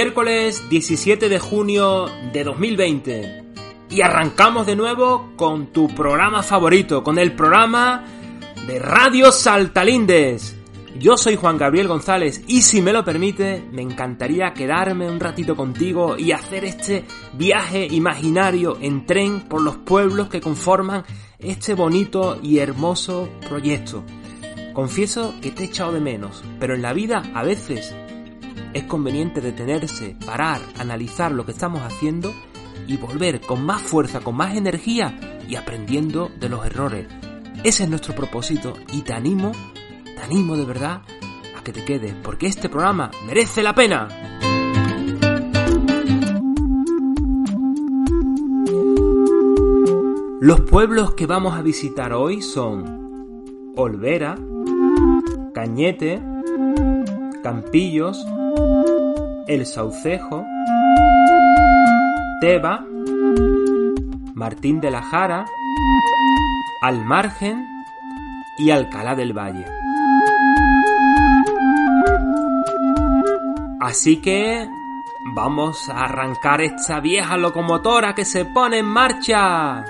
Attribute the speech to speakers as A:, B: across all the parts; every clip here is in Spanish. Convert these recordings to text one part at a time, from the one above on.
A: Miércoles 17 de junio de 2020. Y arrancamos de nuevo con tu programa favorito, con el programa de Radio Saltalindes. Yo soy Juan Gabriel González y si me lo permite, me encantaría quedarme un ratito contigo y hacer este viaje imaginario en tren por los pueblos que conforman este bonito y hermoso proyecto. Confieso que te he echado de menos, pero en la vida a veces es conveniente detenerse, parar, analizar lo que estamos haciendo y volver con más fuerza, con más energía y aprendiendo de los errores. Ese es nuestro propósito y te animo, te animo de verdad a que te quedes, porque este programa merece la pena. Los pueblos que vamos a visitar hoy son Olvera, Cañete, Campillos, El Saucejo, Teba, Martín de la Jara, Al Margen y Alcalá del Valle. Así que vamos a arrancar esta vieja locomotora que se pone en marcha.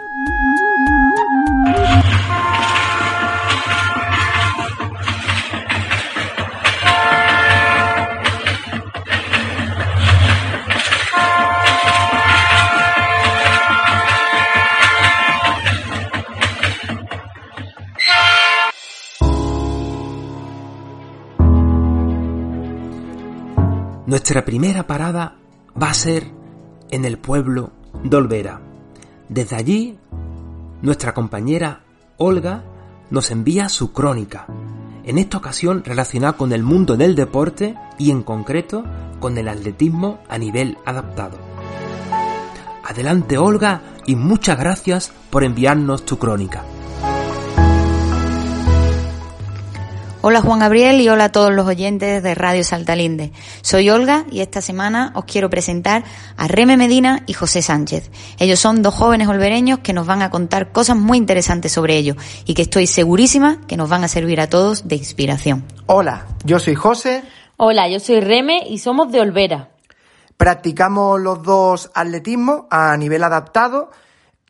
A: Nuestra primera parada va a ser en el pueblo de Olvera. Desde allí, nuestra compañera Olga nos envía su crónica, en esta ocasión relacionada con el mundo del deporte y en concreto con el atletismo a nivel adaptado. Adelante Olga y muchas gracias por enviarnos tu crónica.
B: Hola Juan Gabriel y hola a todos los oyentes de Radio Saltalinde. Soy Olga y esta semana os quiero presentar a Reme Medina y José Sánchez. Ellos son dos jóvenes olvereños que nos van a contar cosas muy interesantes sobre ellos y que estoy segurísima que nos van a servir a todos de inspiración.
C: Hola, yo soy José.
D: Hola, yo soy Reme y somos de Olvera.
C: Practicamos los dos atletismo a nivel adaptado.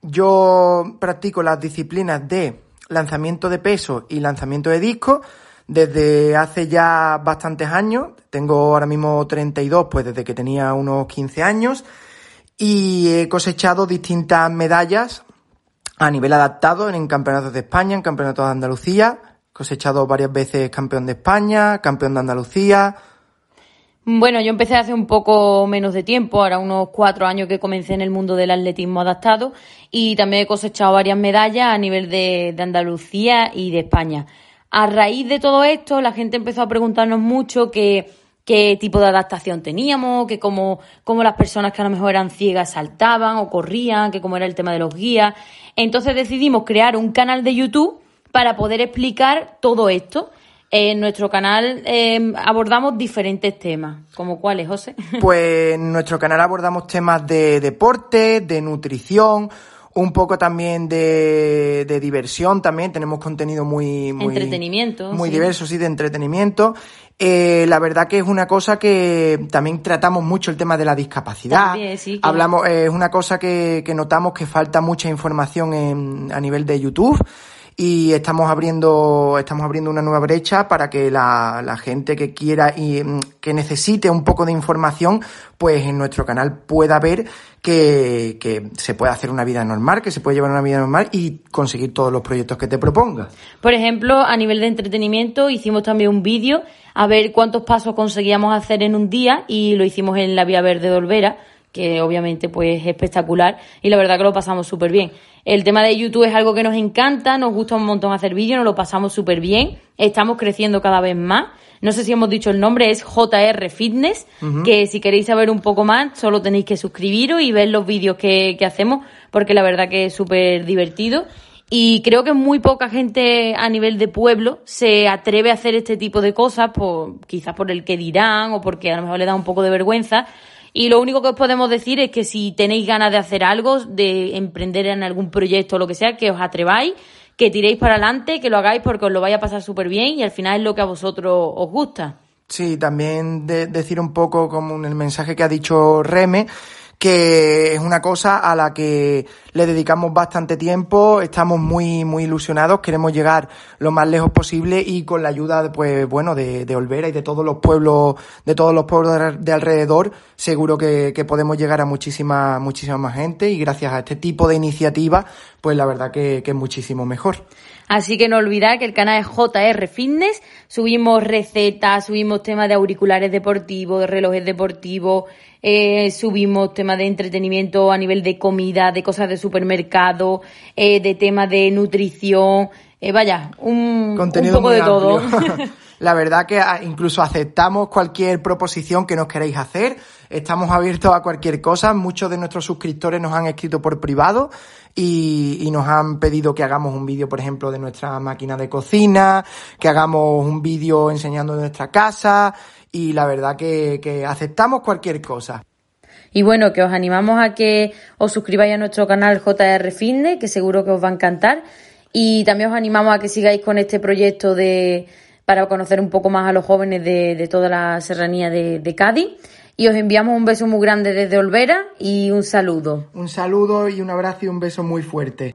C: Yo practico las disciplinas de lanzamiento de peso y lanzamiento de disco desde hace ya bastantes años. Tengo ahora mismo 32, pues desde que tenía unos 15 años. Y he cosechado distintas medallas a nivel adaptado en campeonatos de España, en campeonatos de Andalucía. He cosechado varias veces campeón de España, campeón de Andalucía.
D: Bueno, yo empecé hace un poco menos de tiempo, ahora unos cuatro años que comencé en el mundo del atletismo adaptado y también he cosechado varias medallas a nivel de, de Andalucía y de España. A raíz de todo esto, la gente empezó a preguntarnos mucho qué, tipo de adaptación teníamos, que cómo, cómo las personas que a lo mejor eran ciegas saltaban o corrían, que cómo era el tema de los guías. Entonces decidimos crear un canal de YouTube para poder explicar todo esto. En nuestro canal eh, abordamos diferentes temas, como cuáles, José.
C: Pues en nuestro canal abordamos temas de deporte, de nutrición, un poco también de, de diversión también, tenemos contenido muy... muy
D: entretenimiento.
C: Muy
D: sí.
C: diverso, sí, de entretenimiento. Eh, la verdad que es una cosa que también tratamos mucho el tema de la discapacidad.
D: También, sí, que-
C: Hablamos, eh, es una cosa que, que notamos que falta mucha información en, a nivel de YouTube y estamos abriendo, estamos abriendo una nueva brecha para que la, la gente que quiera y mm, que necesite un poco de información, pues en nuestro canal pueda ver que, que se puede hacer una vida normal, que se puede llevar una vida normal y conseguir todos los proyectos que te propongas.
D: Por ejemplo, a nivel de entretenimiento, hicimos también un vídeo a ver cuántos pasos conseguíamos hacer en un día y lo hicimos en la Vía Verde de Olvera, que obviamente pues es espectacular y la verdad que lo pasamos súper bien. El tema de YouTube es algo que nos encanta, nos gusta un montón hacer vídeos, nos lo pasamos súper bien, estamos creciendo cada vez más. No sé si hemos dicho el nombre, es JR Fitness, que si queréis saber un poco más, solo tenéis que suscribiros y ver los vídeos que, que hacemos, porque la verdad que es súper divertido. Y creo que muy poca gente a nivel de pueblo se atreve a hacer este tipo de cosas, por, quizás por el que dirán o porque a lo mejor le da un poco de vergüenza. Y lo único que os podemos decir es que si tenéis ganas de hacer algo, de emprender en algún proyecto o lo que sea, que os atreváis, que tiréis para adelante, que lo hagáis porque os lo vaya a pasar súper bien y al final es lo que a vosotros os gusta.
C: Sí, también decir un poco como en el mensaje que ha dicho Reme, que es una cosa a la que le dedicamos bastante tiempo, estamos muy, muy ilusionados, queremos llegar lo más lejos posible y con la ayuda, pues bueno, de, de Olvera y de todos los pueblos, de todos los pueblos de, alrededor, seguro que, que, podemos llegar a muchísima, muchísima más gente y gracias a este tipo de iniciativas, pues la verdad que, que es muchísimo mejor.
D: Así que no olvidar que el canal es JR Fitness. Subimos recetas, subimos temas de auriculares deportivos, de relojes deportivos, eh, subimos temas de entretenimiento a nivel de comida, de cosas de supermercado, eh, de temas de nutrición. Eh, vaya, un, un poco de todo.
C: La verdad que ah, incluso aceptamos cualquier proposición que nos queréis hacer. Estamos abiertos a cualquier cosa. Muchos de nuestros suscriptores nos han escrito por privado y, nos han pedido que hagamos un vídeo, por ejemplo, de nuestra máquina de cocina, que hagamos un vídeo enseñando nuestra casa y la verdad que, que aceptamos cualquier cosa.
D: Y bueno, que os animamos a que os suscribáis a nuestro canal JR Fitness, que seguro que os va a encantar. Y también os animamos a que sigáis con este proyecto de para conocer un poco más a los jóvenes de, toda la serranía de, de, Cádiz. Y os enviamos un beso muy grande desde Olvera y un saludo.
C: Un saludo y un abrazo y un beso muy fuerte.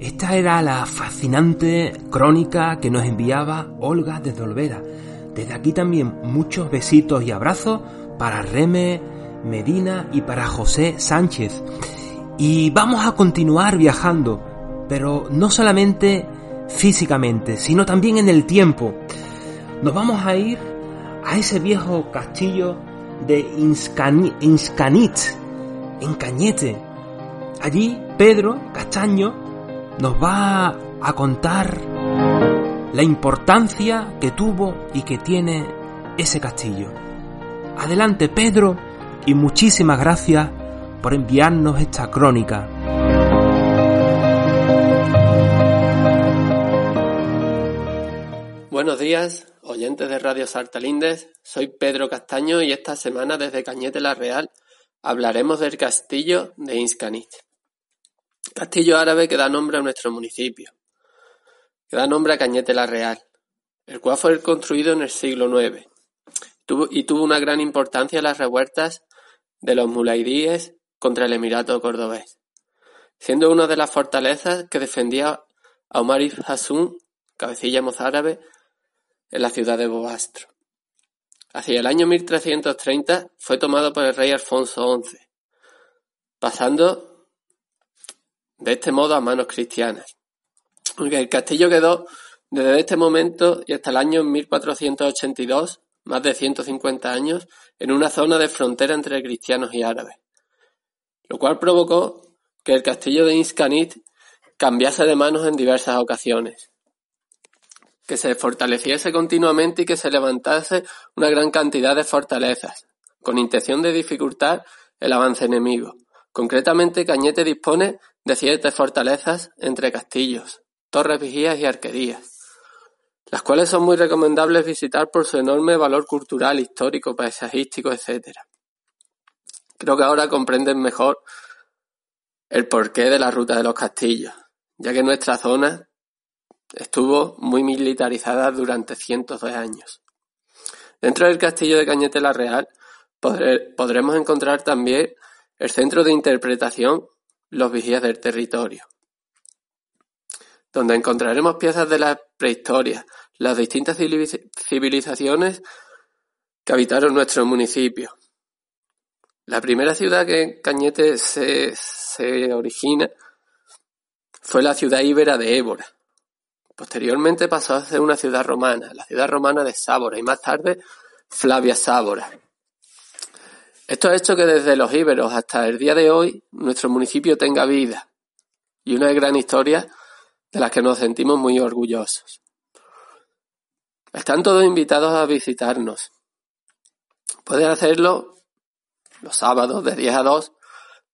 A: Esta era la fascinante crónica que nos enviaba Olga desde Olvera. Desde aquí también muchos besitos y abrazos para Reme Medina y para José Sánchez. Y vamos a continuar viajando, pero no solamente físicamente, sino también en el tiempo. Nos vamos a ir a ese viejo castillo de Inscanit, en Cañete. Allí Pedro Castaño nos va a contar la importancia que tuvo y que tiene ese castillo. Adelante Pedro y muchísimas gracias por enviarnos esta crónica.
E: Buenos días, oyentes de Radio Sartalindes. Soy Pedro Castaño y esta semana desde Cañete la Real hablaremos del castillo de Inscanit. Castillo árabe que da nombre a nuestro municipio, que da nombre a Cañete la Real, el cual fue construido en el siglo IX y tuvo una gran importancia en las revueltas de los mulaidíes contra el Emirato cordobés, siendo una de las fortalezas que defendía a Omar ibn cabecilla mozárabe, en la ciudad de Bobastro. Hacia el año 1330 fue tomado por el rey Alfonso XI, pasando de este modo a manos cristianas. El castillo quedó desde este momento y hasta el año 1482, más de 150 años, en una zona de frontera entre cristianos y árabes lo cual provocó que el castillo de Inscanit cambiase de manos en diversas ocasiones, que se fortaleciese continuamente y que se levantase una gran cantidad de fortalezas, con intención de dificultar el avance enemigo. Concretamente, Cañete dispone de siete fortalezas entre castillos, torres vigías y arquerías, las cuales son muy recomendables visitar por su enorme valor cultural, histórico, paisajístico, etc. Creo que ahora comprenden mejor el porqué de la ruta de los castillos, ya que nuestra zona estuvo muy militarizada durante cientos de años. Dentro del castillo de Cañete la Real podremos encontrar también el centro de interpretación Los Vigías del Territorio, donde encontraremos piezas de la prehistoria, las distintas civilizaciones que habitaron nuestro municipio, la primera ciudad que Cañete se, se origina fue la ciudad íbera de Évora, Posteriormente pasó a ser una ciudad romana, la ciudad romana de Sábora, y más tarde Flavia Sábora. Esto ha hecho que desde los íberos hasta el día de hoy nuestro municipio tenga vida y una gran historia de las que nos sentimos muy orgullosos. Están todos invitados a visitarnos. Pueden hacerlo los sábados de 10 a 2,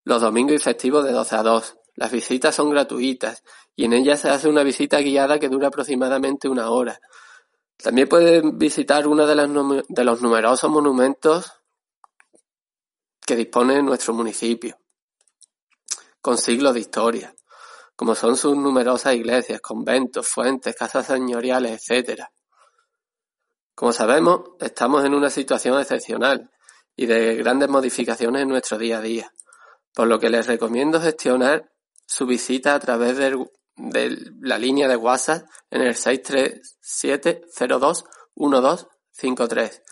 E: los domingos y festivos de 12 a 2. Las visitas son gratuitas y en ellas se hace una visita guiada que dura aproximadamente una hora. También pueden visitar uno de, de los numerosos monumentos que dispone nuestro municipio, con siglos de historia, como son sus numerosas iglesias, conventos, fuentes, casas señoriales, etc. Como sabemos, estamos en una situación excepcional y de grandes modificaciones en nuestro día a día, por lo que les recomiendo gestionar su visita a través de, la línea de WhatsApp en el 637 02 1253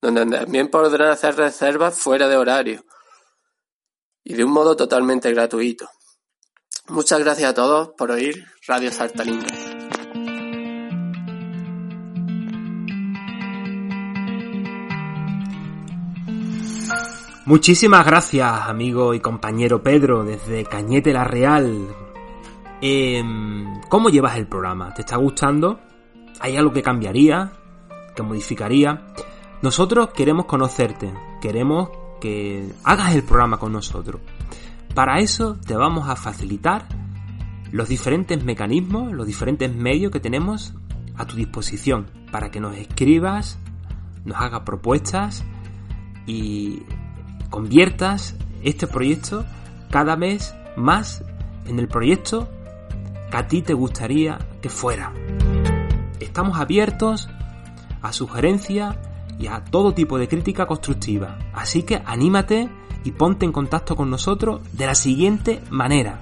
E: donde también podrán hacer reservas fuera de horario y de un modo totalmente gratuito. Muchas gracias a todos por oír Radio Sartalín.
A: Muchísimas gracias, amigo y compañero Pedro, desde Cañete la Real. Em, ¿Cómo llevas el programa? ¿Te está gustando? ¿Hay algo que cambiaría? ¿Que modificaría? Nosotros queremos conocerte, queremos que hagas el programa con nosotros. Para eso te vamos a facilitar los diferentes mecanismos, los diferentes medios que tenemos a tu disposición para que nos escribas, nos hagas propuestas y conviertas este proyecto cada vez más en el proyecto que a ti te gustaría que fuera. Estamos abiertos a sugerencias y a todo tipo de crítica constructiva. Así que anímate y ponte en contacto con nosotros de la siguiente manera.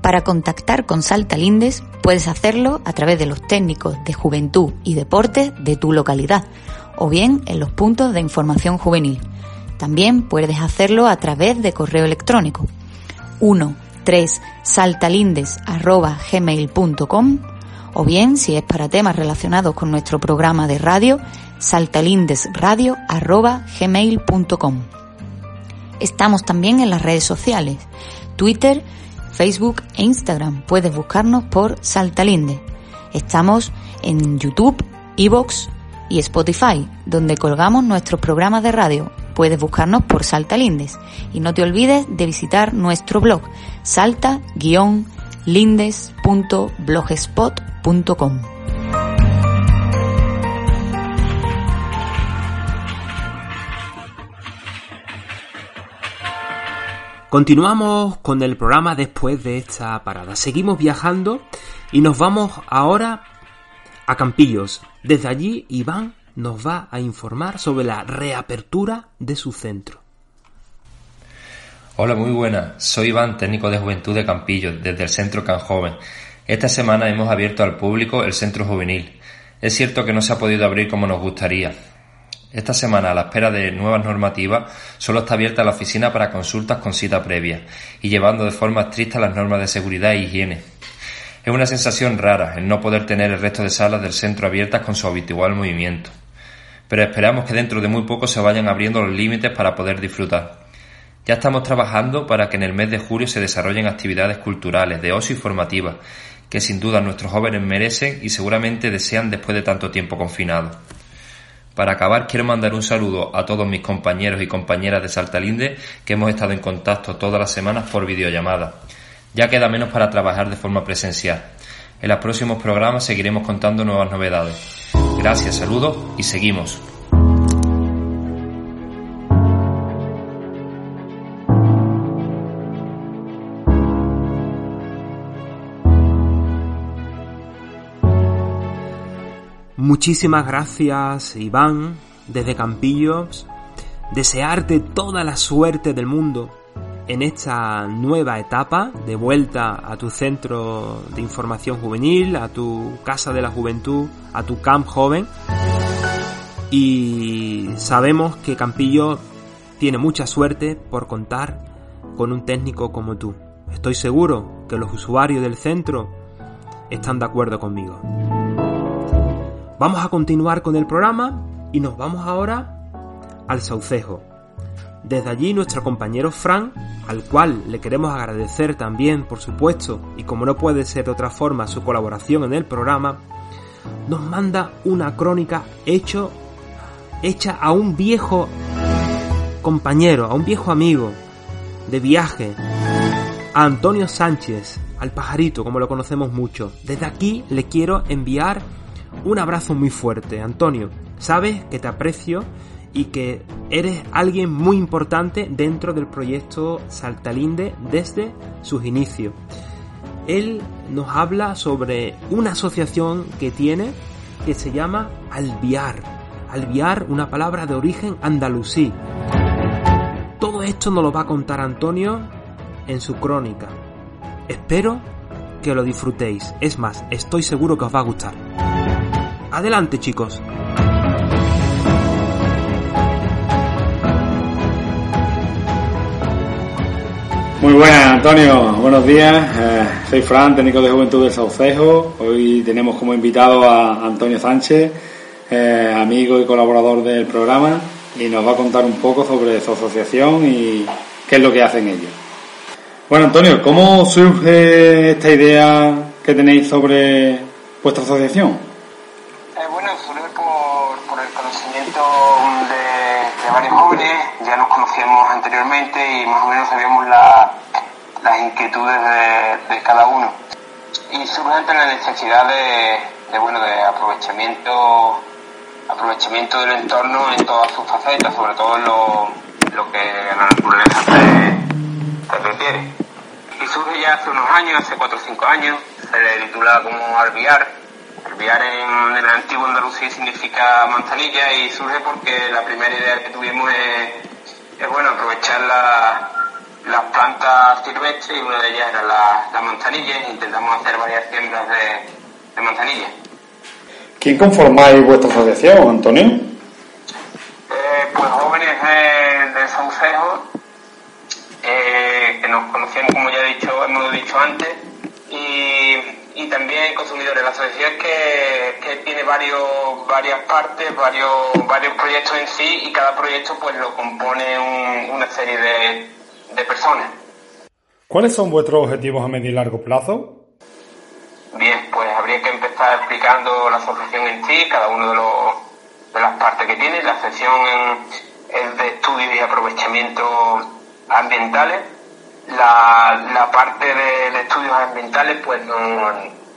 B: Para contactar con Salta Lindes puedes hacerlo a través de los técnicos de juventud y deportes de tu localidad o bien en los puntos de información juvenil. También puedes hacerlo a través de correo electrónico 1 3 saltalindes@gmail.com o bien si es para temas relacionados con nuestro programa de radio saltalindesradio.gmail.com. Estamos también en las redes sociales, Twitter, Facebook e Instagram. Puedes buscarnos por Saltalinde. Estamos en YouTube, Evox y Spotify, donde colgamos nuestros programas de radio. Puedes buscarnos por Saltalindes. Y no te olvides de visitar nuestro blog salta-lindes.blogspot.com.
A: Continuamos con el programa después de esta parada. Seguimos viajando y nos vamos ahora a Campillos. Desde allí Iván nos va a informar sobre la reapertura de su centro.
F: Hola, muy buenas. Soy Iván, técnico de juventud de Campillos, desde el centro Can Joven. Esta semana hemos abierto al público el centro juvenil. Es cierto que no se ha podido abrir como nos gustaría. Esta semana, a la espera de nuevas normativas, solo está abierta la oficina para consultas con cita previa y llevando de forma estricta las normas de seguridad e higiene. Es una sensación rara el no poder tener el resto de salas del centro abiertas con su habitual movimiento. Pero esperamos que dentro de muy poco se vayan abriendo los límites para poder disfrutar. Ya estamos trabajando para que en el mes de julio se desarrollen actividades culturales, de ocio y formativas, que sin duda nuestros jóvenes merecen y seguramente desean después de tanto tiempo confinados. Para acabar, quiero mandar un saludo a todos mis compañeros y compañeras de Saltalinde que hemos estado en contacto todas las semanas por videollamada. Ya queda menos para trabajar de forma presencial. En los próximos programas seguiremos contando nuevas novedades. Gracias, saludos y seguimos.
A: Muchísimas gracias, Iván, desde Campillos. Desearte toda la suerte del mundo en esta nueva etapa de vuelta a tu centro de información juvenil, a tu casa de la juventud, a tu camp joven. Y sabemos que Campillo tiene mucha suerte por contar con un técnico como tú. Estoy seguro que los usuarios del centro están de acuerdo conmigo. Vamos a continuar con el programa y nos vamos ahora al Saucejo. Desde allí nuestro compañero Fran, al cual le queremos agradecer también, por supuesto, y como no puede ser de otra forma, su colaboración en el programa, nos manda una crónica hecho, hecha a un viejo compañero, a un viejo amigo de viaje, a Antonio Sánchez, al pajarito, como lo conocemos mucho. Desde aquí le quiero enviar un abrazo muy fuerte. Antonio, sabes que te aprecio y que eres alguien muy importante dentro del proyecto Saltalinde desde sus inicios. Él nos habla sobre una asociación que tiene que se llama Alviar. Alviar, una palabra de origen andalusí. Todo esto nos lo va a contar Antonio en su crónica. Espero que lo disfrutéis. Es más, estoy seguro que os va a gustar. Adelante chicos.
G: Muy buenas, Antonio. Buenos días. Eh, soy Fran, técnico de Juventud del Saucejo. Hoy tenemos como invitado a Antonio Sánchez, eh, amigo y colaborador del programa, y nos va a contar un poco sobre su asociación y qué es lo que hacen ellos. Bueno, Antonio, ¿cómo surge esta idea que tenéis sobre vuestra asociación?
H: Eh, bueno, surge por, por el conocimiento varios jóvenes, ya nos conocíamos anteriormente y más o menos sabíamos las inquietudes de, cada uno. Y surge la necesidad de, bueno, de aprovechamiento, aprovechamiento del entorno en todas sus facetas, sobre todo en lo, lo que la naturaleza se refiere y surge ya hace unos años, hace 4 o 5 años, se le titula como alviar. Alviar en, el antiguo Andalucía significa manzanilla y surge porque la primera idea que tuvimos es, bueno, aprovechar las plantas silvestres y una de ellas era la, la manzanilla e intentamos hacer varias siembras de, de manzanilla.
G: ¿Quién conformáis vuestra asociación, Antonio?
H: Eh, pues jóvenes de, de Saucejo eh, que nos conocemos, como ya he dicho, hemos dicho antes, y, y también consumidores. La asociación que, que tiene varios, varias partes, varios, varios proyectos en sí, y cada proyecto pues lo compone una serie de, de personas.
G: ¿Cuáles son vuestros objetivos a medio y largo plazo?
H: Bien, pues habría que empezar explicando la asociación en sí, cada uno de, los, de las partes que tiene. La asociación es de estudio y aprovechamiento ambientales. La, la parte de, estudios ambientales, pues nos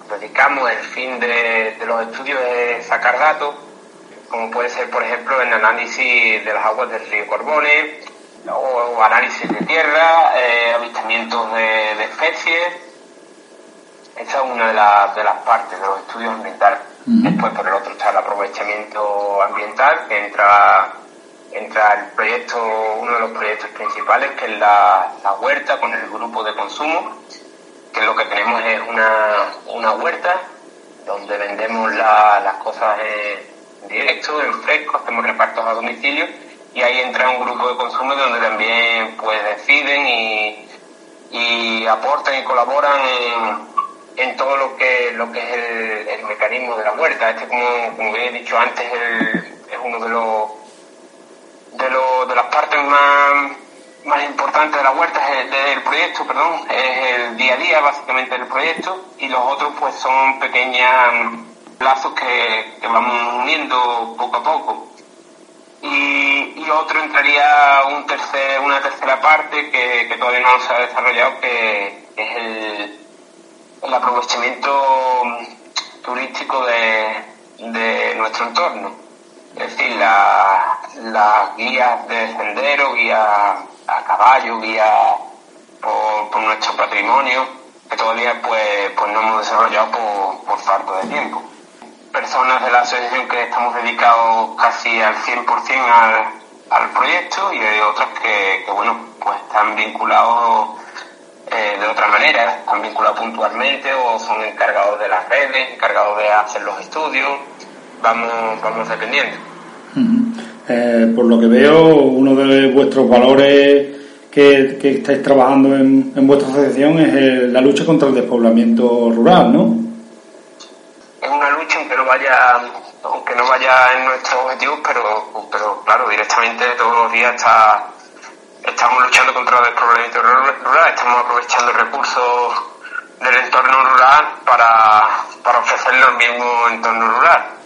H: dedicamos, el fin de, los estudios es sacar datos, como puede ser, por ejemplo, el análisis de las aguas del río Corbones, o, análisis de tierra, eh, avistamientos de, especies. Esa es una de, de las partes de los estudios ambientales. Después, por el otro, está el aprovechamiento ambiental, que entra entra el proyecto, uno de los proyectos principales, que es la, huerta con el grupo de consumo, que lo que tenemos es una, huerta donde vendemos las cosas en directo, en fresco, hacemos repartos a domicilio y ahí entra un grupo de consumo donde también pues deciden y, aportan y colaboran en, todo lo que lo que es el, mecanismo de la huerta. Este, como, como bien he dicho antes, es uno de los de, lo, de las partes más, más importantes de la huerta, del proyecto, perdón, es el día a día básicamente del proyecto y los otros pues son pequeños lazos que, que vamos uniendo poco a poco. Y, y, otro entraría un tercer, una tercera parte que, que todavía no se ha desarrollado, que, es el, el aprovechamiento turístico de, de nuestro entorno es decir, las guías de sendero, guías a caballo, guías por, nuestro patrimonio, que todavía pues, pues no hemos desarrollado por, falta de tiempo. Personas de la asociación que estamos dedicados casi al 100% al, al proyecto y hay otras que, bueno, pues están vinculados eh, de otra manera, están vinculados puntualmente o son encargados de las redes, encargados de hacer los estudios, vamos, vamos dependiendo.
G: Eh, por lo que veo, uno de vuestros valores que, estáis trabajando en, vuestra asociación es la lucha contra el despoblamiento rural, ¿no?
H: noche, aunque no vaya, aunque no vaya en nuestros objetivos, pero, pero claro, directamente todos los días está, estamos luchando contra el despoblamiento rural, estamos aprovechando recursos del entorno rural para, para ofrecerle el mismo entorno rural.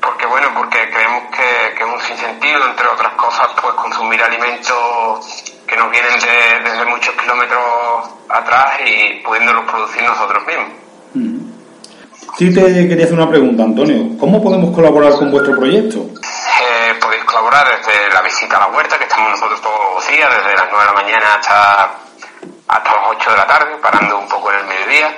H: Porque bueno, porque creemos que, que es un sinsentido, entre otras cosas, pues consumir alimentos que nos vienen de, desde muchos kilómetros atrás y pudiéndolos producir nosotros mismos.
G: Mm. Sí te quería hacer una pregunta, Antonio. ¿Cómo podemos colaborar con vuestro proyecto?
H: Eh, podéis colaborar desde la visita a la huerta, que estamos nosotros todos los días, desde las 9 de la mañana hasta, hasta las 8 de la tarde, parando un poco en el mediodía.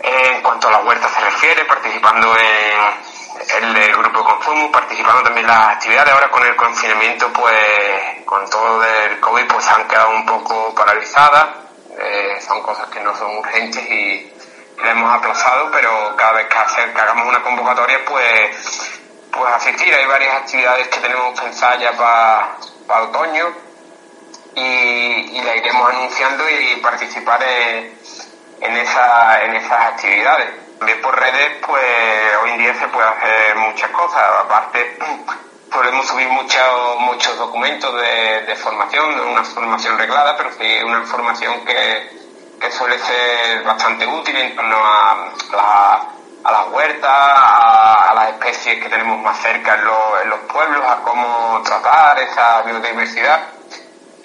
H: Eh, en cuanto a la huerta se refiere, participando en, en el grupo consumo, participando también en las actividades. Ahora con el confinamiento, pues con todo el COVID, pues han quedado un poco paralizadas. Eh, son cosas que no son urgentes y, la hemos aplazado, pero cada vez que, hacer, hagamos una convocatoria, pues, pues asistir. Hay varias actividades que tenemos pensadas ya para otoño y, y la iremos anunciando y participar en, en, esa, en esas actividades. También por redes, pues hoy en día se puede hacer muchas cosas. Aparte, podemos subir muchos muchos documentos de, de formación, una formación reglada, pero sí una información que, que suele ser bastante útil en torno a, a las huertas, a, a, las especies que tenemos más cerca en, lo, en los pueblos, a cómo tratar esa biodiversidad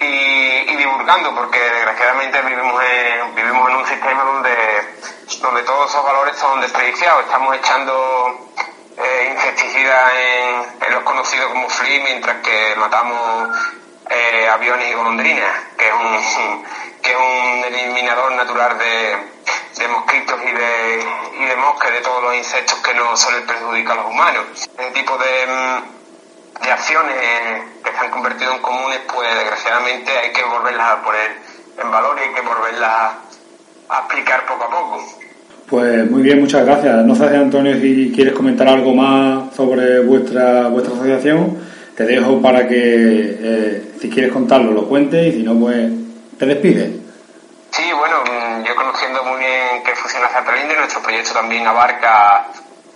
H: y, y, divulgando, porque desgraciadamente vivimos en, vivimos en un sistema donde, donde todos esos valores son desperdiciados. Estamos echando eh, insecticidas en, los conocidos como FLI, mientras que matamos eh, aviones y golondrinas, que es un, que es un eliminador natural de, mosquitos y de, y de moscas, de todos los insectos que no suelen perjudicar a los humanos. Ese tipo de, de acciones que se han convertido en comunes, pues desgraciadamente hay que volverlas a poner en valor y hay que volverlas a explicar poco a poco.
G: Pues muy bien, muchas gracias. No sé, Antonio, si quieres comentar algo más sobre vuestra vuestra asociación. Te dejo para que, eh, si quieres contarlo, lo cuentes y si no, pues te despides.
H: Sí, bueno, yo conociendo muy bien que funciona Zapelinde, nuestro proyecto también abarca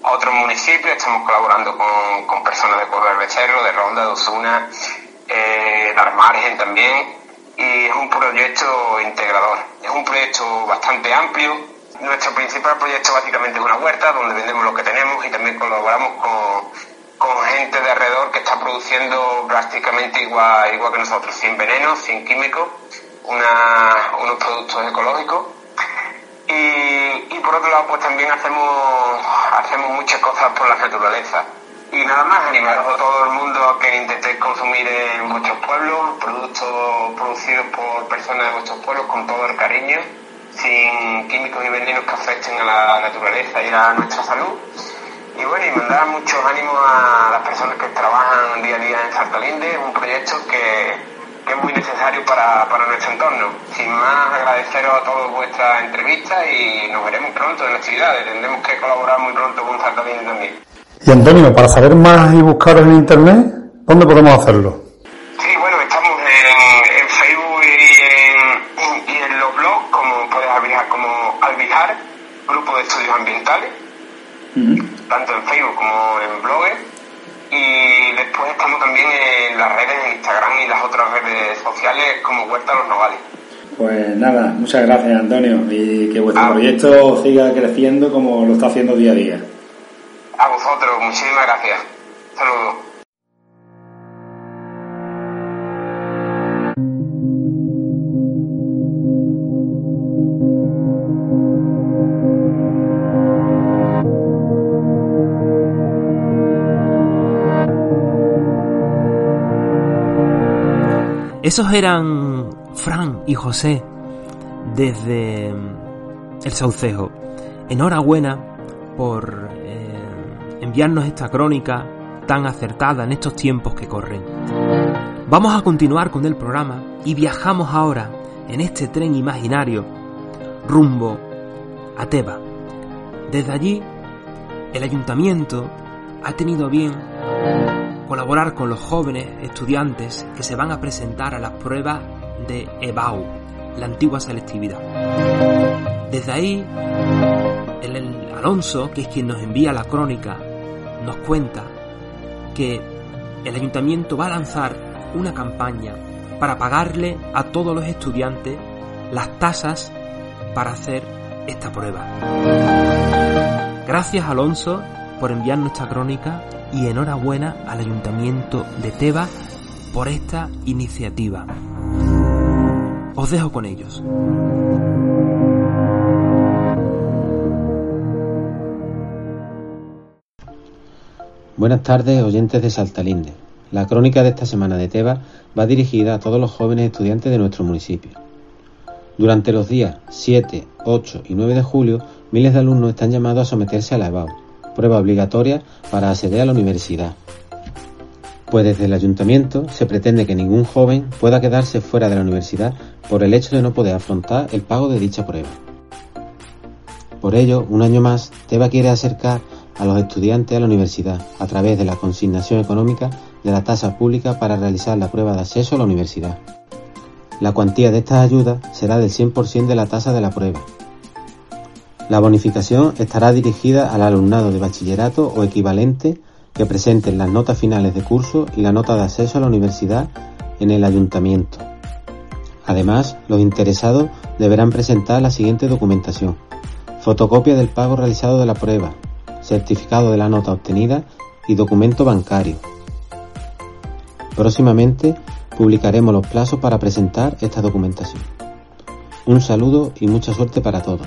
H: otros municipios, estamos colaborando con, con personas de Pueblo del Becerro, de Ronda, de Osuna, eh, de Armargen también, y es un proyecto integrador. Es un proyecto bastante amplio. Nuestro principal proyecto básicamente es una huerta donde vendemos lo que tenemos y también colaboramos con, con gente de alrededor que está produciendo prácticamente igual, igual que nosotros, sin veneno, sin químicos, unos productos ecológicos. Y, y por otro lado, pues también hacemos, hacemos muchas cosas por la naturaleza. Y nada más, animaros a todo el mundo a que intentéis consumir en vuestros pueblos productos producidos por personas de vuestros pueblos con todo el cariño, sin químicos y venenos que afecten a la naturaleza y a nuestra salud. Y bueno, y mandar muchos ánimos a las personas que trabajan día a día en Saltalinde, es un proyecto que, que es muy necesario para, para, nuestro entorno. Sin más, agradeceros a todos vuestras entrevistas y nos veremos pronto en actividades. Tendremos que colaborar muy pronto con Saltalinde también.
G: Y Antonio, para saber más y buscaros en internet, ¿dónde podemos hacerlo?
H: Sí, bueno, estamos en, en Facebook y en, y en, los blogs, como como Alvijar, Grupo de Estudios Ambientales, uh -huh. tanto en Facebook como en blogs. Y después estamos también en las redes, en Instagram y las otras redes sociales como Huerta Los Nogales.
G: Pues nada, muchas gracias Antonio y que vuestro ah. proyecto siga creciendo como lo está haciendo día a día.
H: A vosotros, muchísimas gracias. Saludos.
A: Esos eran Fran y José desde el Saucejo. Enhorabuena por eh, enviarnos esta crónica tan acertada en estos tiempos que corren. Vamos a continuar con el programa y viajamos ahora en este tren imaginario rumbo a Teba. Desde allí, el ayuntamiento ha tenido bien colaborar con los jóvenes estudiantes que se van a presentar a las pruebas de EBAU, la antigua selectividad. Desde ahí, el Alonso, que es quien nos envía la crónica, nos cuenta que el ayuntamiento va a lanzar una campaña para pagarle a todos los estudiantes las tasas para hacer esta prueba. Gracias Alonso por enviar nuestra crónica y enhorabuena al ayuntamiento de Teba por esta iniciativa. Os dejo con ellos.
I: Buenas tardes, oyentes de Saltalinde. La crónica de esta semana de Teba va dirigida a todos los jóvenes estudiantes de nuestro municipio. Durante los días 7, 8 y 9 de julio, miles de alumnos están llamados a someterse a la EBAU, prueba obligatoria para acceder a la universidad. Pues desde el ayuntamiento se pretende que ningún joven pueda quedarse fuera de la universidad por el hecho de no poder afrontar el pago de dicha prueba. Por ello, un año más, Teba quiere acercar a los estudiantes a la universidad a través de la consignación económica de la tasa pública para realizar la prueba de acceso a la universidad. La cuantía de estas ayudas será del 100% de la tasa de la prueba. La bonificación estará dirigida al alumnado de bachillerato o equivalente que presenten las notas finales de curso y la nota de acceso a la universidad en el ayuntamiento. Además, los interesados deberán presentar la siguiente documentación. Fotocopia del pago realizado de la prueba, certificado de la nota obtenida y documento bancario. Próximamente publicaremos los plazos para presentar esta documentación. Un saludo y mucha suerte para todos.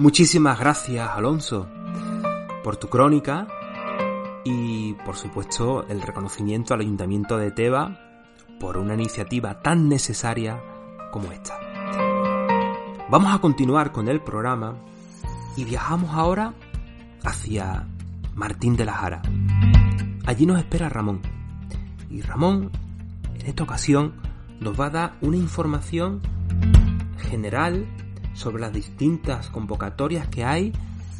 A: Muchísimas gracias, Alonso, por tu crónica y, por supuesto, el reconocimiento al Ayuntamiento de Teba por una iniciativa tan necesaria como esta. Vamos a continuar con el programa y viajamos ahora hacia Martín de la Jara. Allí nos espera Ramón. Y Ramón, en esta ocasión, nos va a dar una información general sobre las distintas convocatorias que hay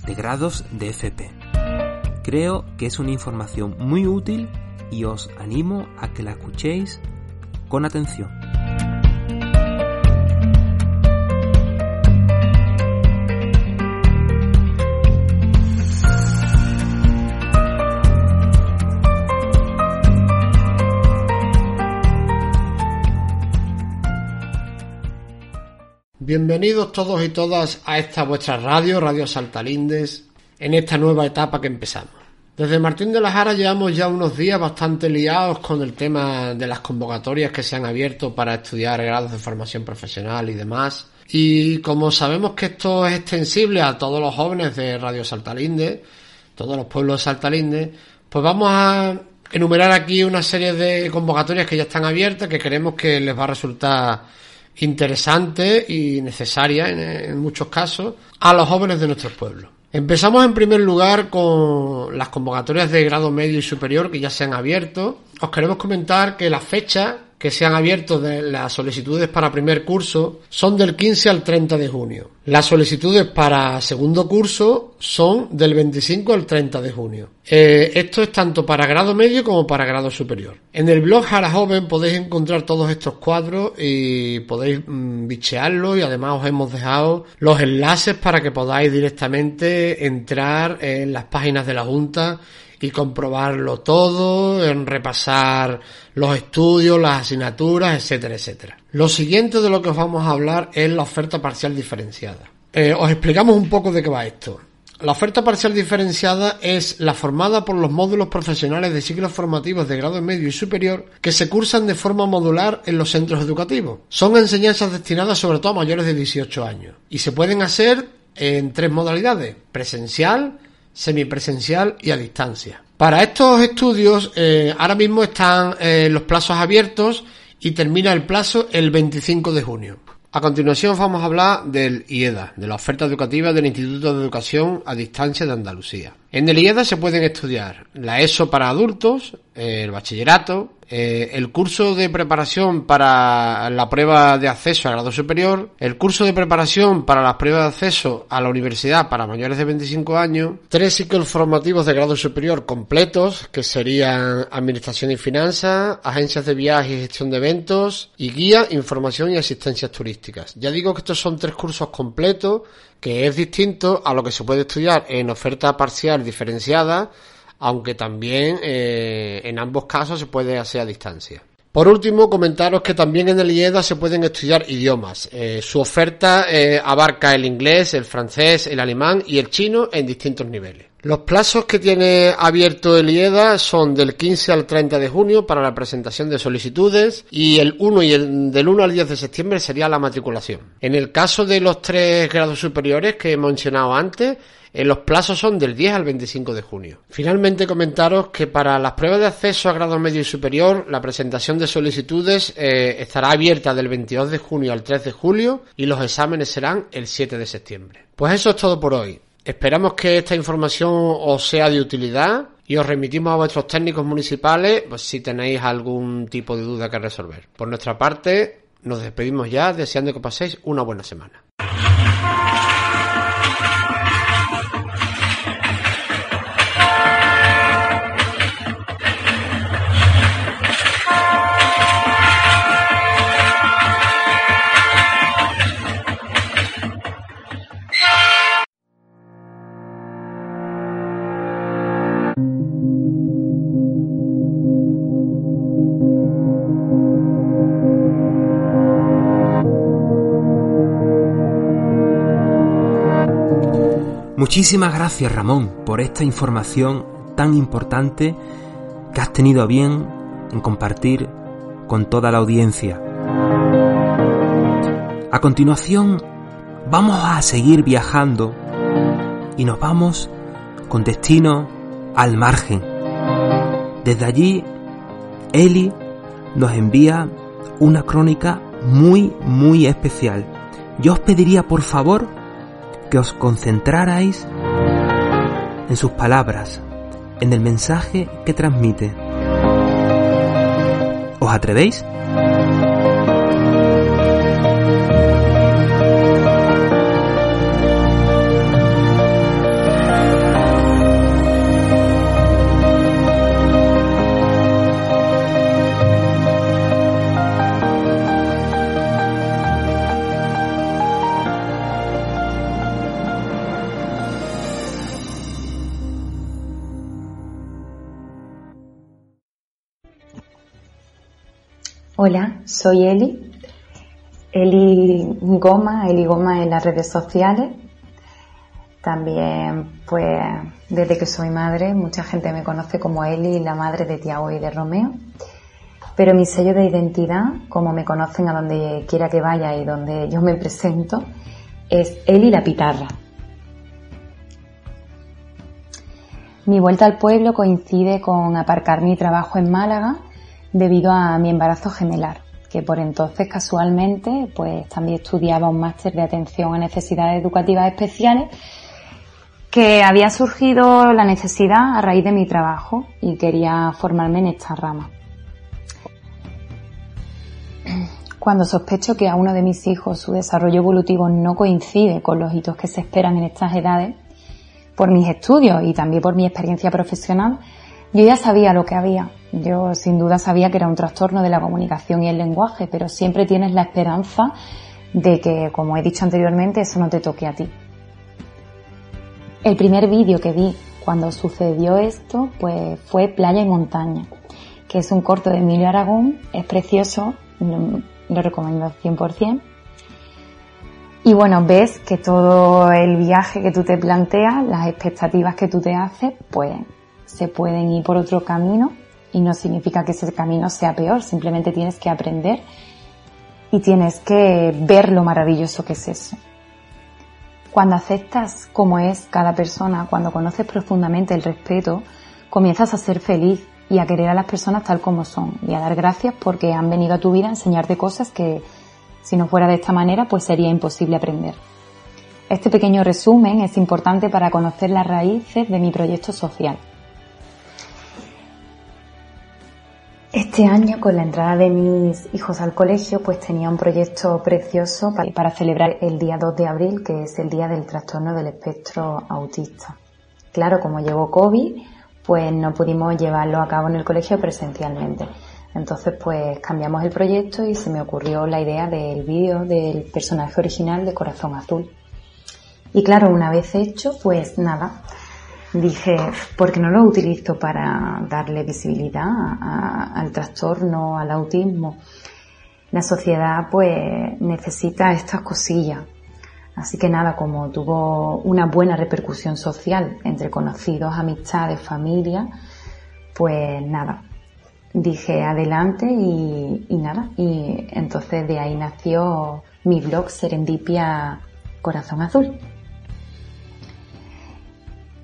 A: de grados de FP. Creo que es una información muy útil y os animo a que la escuchéis con atención.
J: Bienvenidos todos y todas a esta vuestra radio, Radio Saltalindes, en esta nueva etapa que empezamos. Desde Martín de la Jara llevamos ya unos días bastante liados con el tema de las convocatorias que se han abierto para estudiar grados de formación profesional y demás. Y como sabemos que esto es extensible a todos los jóvenes de Radio Saltalinde, todos los pueblos de Saltalinde, pues vamos a enumerar aquí una serie de convocatorias que ya están abiertas, que creemos que les va a resultar interesante y necesaria en, muchos casos a los jóvenes de nuestros pueblos. Empezamos en primer lugar con las convocatorias de grado medio y superior que ya se han abierto. Os queremos comentar que la fecha que se han abierto las solicitudes para primer curso son del 15 al 30 de junio. Las solicitudes para segundo curso son del 25 al 30 de junio. Eh, esto es tanto para grado medio como para grado superior. En el blog Jara Joven podéis encontrar todos estos cuadros y podéis mm, bichearlos y además os hemos dejado los enlaces para que podáis directamente entrar en las páginas de la Junta y comprobarlo todo, en repasar los estudios, las asignaturas, etcétera, etcétera. Lo siguiente de lo que os vamos a hablar es la oferta parcial diferenciada. Eh, os explicamos un poco de qué va esto. La oferta parcial diferenciada es la formada por los módulos profesionales de ciclos formativos de grado medio y superior que se cursan de forma modular en los centros educativos. Son enseñanzas destinadas sobre todo a mayores de 18 años y se pueden hacer en tres modalidades, presencial, semipresencial y a distancia. Para estos estudios eh, ahora mismo están eh, los plazos abiertos y termina el plazo el 25 de junio. A continuación vamos a hablar del IEDA, de la oferta educativa del Instituto de Educación a Distancia de Andalucía. En el IEDA se pueden estudiar la ESO para adultos, el bachillerato, eh, el curso de preparación para la prueba de acceso a grado superior, el curso de preparación para las pruebas de acceso a la universidad para mayores de 25 años, tres ciclos formativos de grado superior completos, que serían Administración y Finanzas, Agencias de Viajes y Gestión de Eventos, y Guía, Información y Asistencias Turísticas. Ya digo que estos son tres cursos completos, que es distinto a lo que se puede estudiar en oferta parcial diferenciada, aunque también eh, en ambos casos se puede hacer a distancia. Por último, comentaros que también en el IEDA se pueden estudiar idiomas. Eh, su oferta eh, abarca el inglés, el francés, el alemán y el chino en distintos niveles. Los plazos que tiene abierto el IEDA son del 15 al 30 de junio para la presentación de solicitudes y el 1 y el del 1 al 10 de septiembre sería la matriculación. En el caso de los tres grados superiores que he mencionado antes, eh, los plazos son del 10 al 25 de junio. Finalmente comentaros que para las pruebas de acceso a grado medio y superior, la presentación de solicitudes eh, estará abierta del 22 de junio al 3 de julio y los exámenes serán el 7 de septiembre. Pues eso es todo por hoy. Esperamos que esta información os sea de utilidad y os remitimos a vuestros técnicos municipales pues, si tenéis algún tipo de duda que resolver. Por nuestra parte, nos despedimos ya deseando que paséis una buena semana.
A: Muchísimas gracias Ramón por esta información tan importante que has tenido a bien en compartir con toda la audiencia. A continuación vamos a seguir viajando y nos vamos con destino al margen. Desde allí, Eli nos envía una crónica muy, muy especial. Yo os pediría por favor que os concentrarais en sus palabras, en el mensaje que transmite. ¿Os atrevéis?
K: Soy Eli. Eli Goma, Eli Goma en las redes sociales. También, pues, desde que soy madre, mucha gente me conoce como Eli, la madre de Tiago y de Romeo. Pero mi sello de identidad, como me conocen a donde quiera que vaya y donde yo me presento, es Eli la pitarra. Mi vuelta al pueblo coincide con aparcar mi trabajo en Málaga debido a mi embarazo gemelar, que por entonces casualmente pues también estudiaba un máster de atención a necesidades educativas especiales que había surgido la necesidad a raíz de mi trabajo y quería formarme en esta rama. Cuando sospecho que a uno de mis hijos su desarrollo evolutivo no coincide con los hitos que se esperan en estas edades, por mis estudios y también por mi experiencia profesional, yo ya sabía lo que había. Yo sin duda sabía que era un trastorno de la comunicación y el lenguaje, pero siempre tienes la esperanza de que, como he dicho anteriormente, eso no te toque a ti. El primer vídeo que vi cuando sucedió esto, pues fue Playa y Montaña, que es un corto de Emilio Aragón, es precioso, lo recomiendo 100%. Y bueno, ves que todo el viaje que tú te planteas, las expectativas que tú te haces, pues se pueden ir por otro camino y no significa que ese camino sea peor, simplemente tienes que aprender y tienes que ver lo maravilloso que es eso. Cuando aceptas cómo es cada persona, cuando conoces profundamente el respeto, comienzas a ser feliz y a querer a las personas tal como son y a dar gracias porque han venido a tu vida a enseñarte cosas que si no fuera de esta manera pues sería imposible aprender. Este pequeño resumen es importante para conocer las raíces de mi proyecto social. Este año, con la entrada de mis hijos al colegio, pues tenía un proyecto precioso para celebrar el día 2 de abril, que es el día del trastorno del espectro autista. Claro, como llegó COVID, pues no pudimos llevarlo a cabo en el colegio presencialmente. Entonces, pues cambiamos el proyecto y se me ocurrió la idea del vídeo del personaje original de Corazón Azul. Y claro, una vez hecho, pues nada, dije, ¿por qué no lo utilizo para darle visibilidad al trastorno, al autismo? La sociedad pues necesita estas cosillas. Así que nada, como tuvo una buena repercusión social entre conocidos, amistades, familia, pues nada, dije adelante y nada. Y entonces de ahí nació mi blog Serendipia Corazón Azul.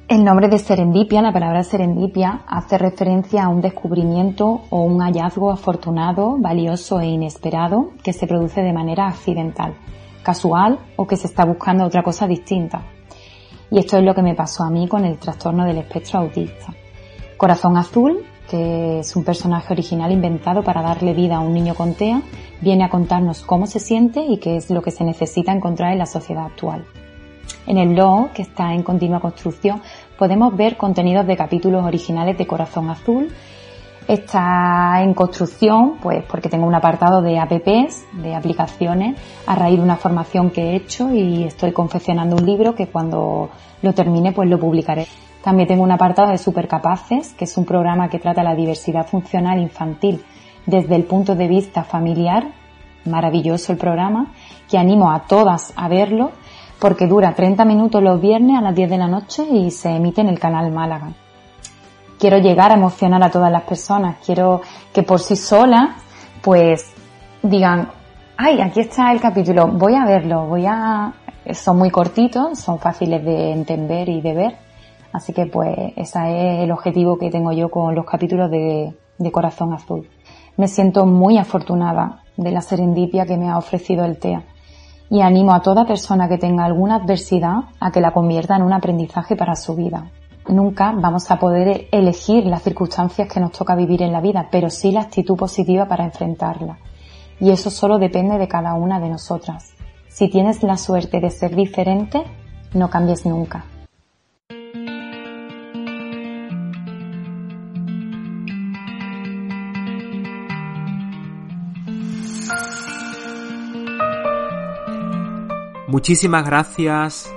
K: El nombre de serendipia, la palabra serendipia, hace referencia a un descubrimiento o un hallazgo afortunado, valioso e inesperado que se produce de manera accidental, casual o que se está buscando otra cosa distinta. Y esto es lo que me pasó a mí con el trastorno del espectro autista. Corazón Azul, que es un personaje original inventado para darle vida a un niño con TEA, viene a contarnos cómo se siente y qué es lo que se necesita encontrar en la sociedad actual. En el blog, que está en continua construcción, podemos ver contenidos de capítulos originales de Corazón Azul. Está en construcción, pues porque tengo un apartado de apps, de aplicaciones, a raíz de una formación que he hecho y estoy confeccionando un libro que cuando lo termine pues lo publicaré. También tengo un apartado de Supercapaces, que es un programa que trata la diversidad funcional infantil desde el punto de vista familiar. Maravilloso el programa, que animo a todas a verlo porque dura 30 minutos los viernes a las 10 de la noche y se emite en el canal Málaga. Quiero llegar a emocionar a todas las personas, quiero que por sí solas pues digan, ay, aquí está el capítulo, voy a verlo, voy a... Son muy cortitos, son fáciles de entender y de ver, así que pues ese es el objetivo que tengo yo con los capítulos de, de Corazón Azul. Me siento muy afortunada de la serendipia que me ha ofrecido el TEA y animo a toda persona que tenga alguna adversidad a que la convierta en un aprendizaje para su vida. Nunca vamos a poder elegir las circunstancias que nos toca vivir en la vida, pero sí la actitud positiva para enfrentarla. Y eso solo depende de cada una de nosotras. Si tienes la suerte de ser diferente, no cambies nunca.
A: Muchísimas gracias,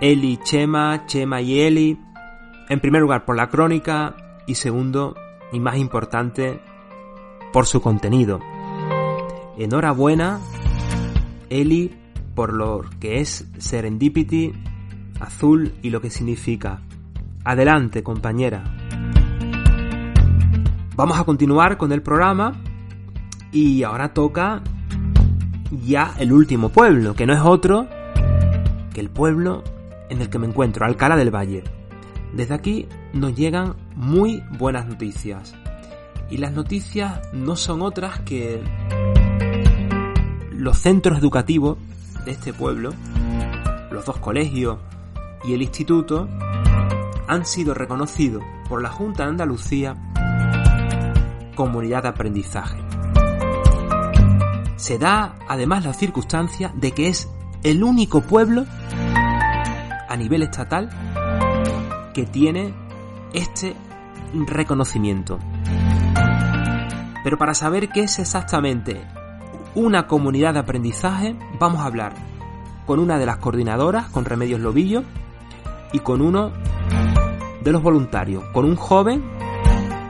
A: Eli, Chema, Chema y Eli. En primer lugar, por la crónica y segundo, y más importante, por su contenido. Enhorabuena, Eli, por lo que es Serendipity azul y lo que significa. Adelante, compañera. Vamos a continuar con el programa y ahora toca ya el último pueblo, que no es otro que el pueblo en el que me encuentro, Alcalá del Valle. Desde aquí nos llegan muy buenas noticias. Y las noticias no son otras que los centros educativos de este pueblo, los dos colegios y el instituto, han sido reconocidos por la Junta de Andalucía comunidad de aprendizaje se da además la circunstancia de que es el único pueblo a nivel estatal que tiene este reconocimiento. Pero para saber qué es exactamente una comunidad de aprendizaje, vamos a hablar con una de las coordinadoras, con Remedios Lobillo, y con uno de los voluntarios, con un joven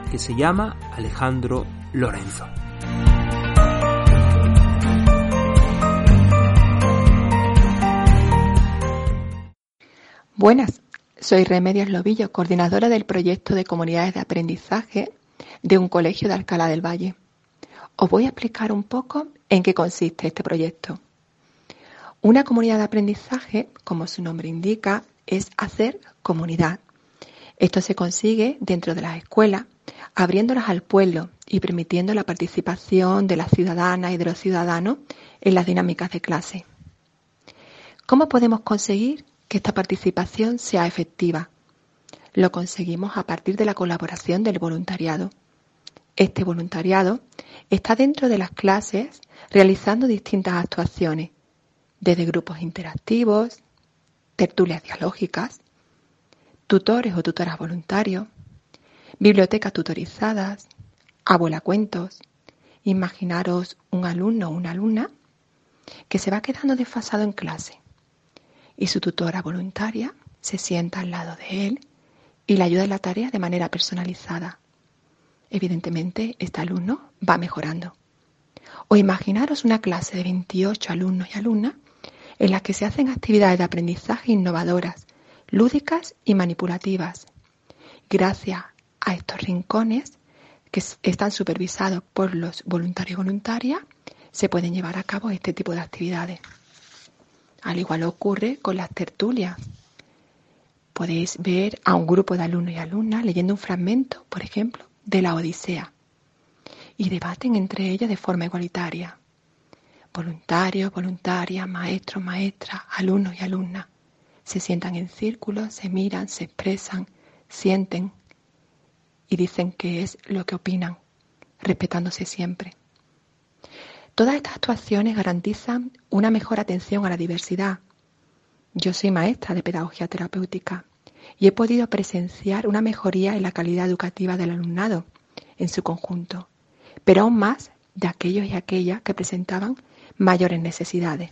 A: que se llama Alejandro Lorenzo.
L: Buenas, soy Remedios Lobillo, coordinadora del proyecto de comunidades de aprendizaje de un colegio de Alcalá del Valle. Os voy a explicar un poco en qué consiste este proyecto. Una comunidad de aprendizaje, como su nombre indica, es hacer comunidad. Esto se consigue dentro de las escuelas, abriéndolas al pueblo y permitiendo la participación de las ciudadanas y de los ciudadanos en las dinámicas de clase. ¿Cómo podemos conseguir que esta participación sea efectiva? Lo conseguimos a partir de la colaboración del voluntariado. Este voluntariado está dentro de las clases realizando distintas actuaciones, desde grupos interactivos, tertulias dialógicas, tutores o tutoras voluntarios, bibliotecas tutorizadas, abuelacuentos. Imaginaros un alumno o una alumna que se va quedando desfasado en clase y su tutora voluntaria se sienta al lado de él y le ayuda en la tarea de manera personalizada. Evidentemente, este alumno va mejorando. O imaginaros una clase de 28 alumnos y alumnas en las que se hacen actividades de aprendizaje innovadoras, lúdicas y manipulativas. Gracias a estos rincones que están supervisados por los voluntarios y voluntarias, se pueden llevar a cabo este tipo de actividades. Al igual ocurre con las tertulias. Podéis ver a un grupo de alumnos y alumnas leyendo un fragmento, por ejemplo, de la Odisea y debaten entre ellas de forma igualitaria. Voluntarios, voluntarias, maestros, maestras, alumnos y alumnas se sientan en círculo, se miran, se expresan, sienten y dicen qué es lo que opinan, respetándose siempre. Todas estas actuaciones garantizan una mejor atención a la diversidad. Yo soy maestra de pedagogía terapéutica y he podido presenciar una mejoría en la calidad educativa del alumnado en su conjunto, pero aún más de aquellos y aquellas que presentaban mayores necesidades.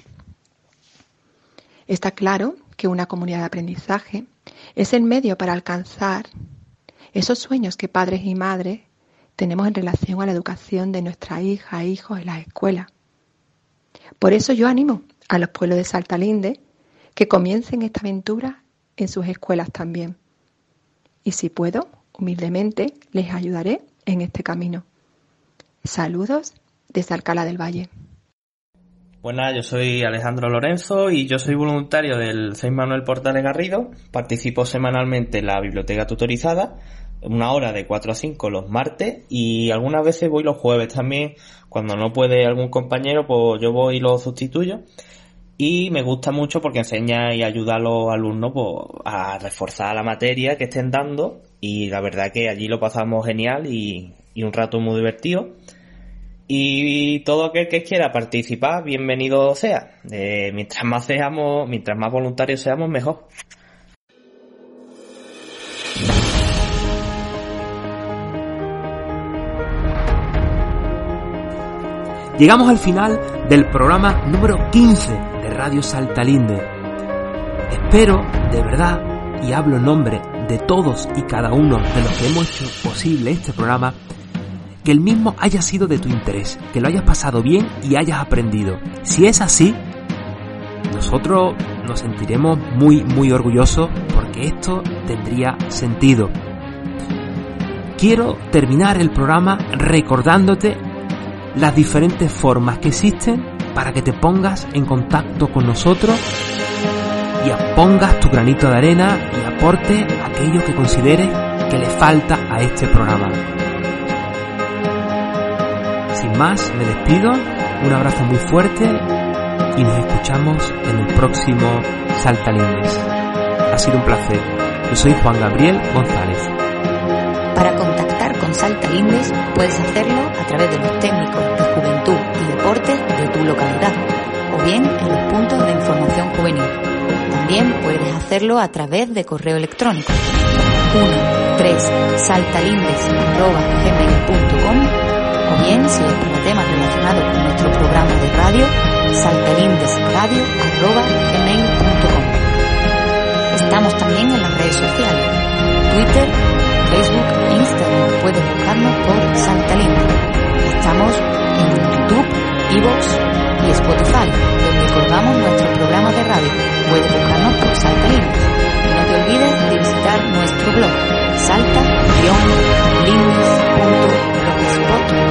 L: Está claro que una comunidad de aprendizaje es el medio para alcanzar esos sueños que padres y madres tenemos en relación a la educación de nuestra hija e hijos en la escuela. Por eso yo animo a los pueblos de Saltalinde que comiencen esta aventura en sus escuelas también. Y si puedo, humildemente les ayudaré en este camino. Saludos desde Alcalá del Valle.
M: Buenas, yo soy Alejandro Lorenzo y yo soy voluntario del 6 Manuel Portales Garrido. Participo semanalmente en la biblioteca tutorizada, una hora de 4 a 5 los martes y algunas veces voy los jueves también. Cuando no puede algún compañero, pues yo voy y lo sustituyo. Y me gusta mucho porque enseña y ayuda a los alumnos pues, a reforzar la materia que estén dando y la verdad que allí lo pasamos genial y, y un rato muy divertido. Y todo aquel que quiera participar, bienvenido sea. Eh, mientras más seamos, mientras más voluntarios seamos, mejor.
A: Llegamos al final del programa número 15 de Radio Saltalinde. Espero, de verdad, y hablo en nombre de todos y cada uno de los que hemos hecho posible este programa, que el mismo haya sido de tu interés, que lo hayas pasado bien y hayas aprendido. Si es así, nosotros nos sentiremos muy, muy orgullosos porque esto tendría sentido. Quiero terminar el programa recordándote las diferentes formas que existen para que te pongas en contacto con nosotros y pongas tu granito de arena y aporte aquello que consideres que le falta a este programa. Sin más, me despido, un abrazo muy fuerte y nos escuchamos en el próximo Saltalindes. Ha sido un placer. Yo soy Juan Gabriel González.
B: Para contactar con Saltalindes puedes hacerlo a través de los técnicos de juventud y deporte de tu localidad o bien en los puntos de información juvenil. También puedes hacerlo a través de correo electrónico. 1. 3. saltalindes.gmail.com o bien si es para temas relacionados con nuestro programa de radio, saltalindesradio.gmail.com Estamos también en las redes sociales, Twitter, Facebook Puedes buscarnos por Saltalindes. Estamos en YouTube, Evox y Spotify, donde colgamos nuestros programas de radio. Puedes buscarnos por Saltalindes. Y no te olvides de visitar nuestro blog, salta-lindes.blogspot.com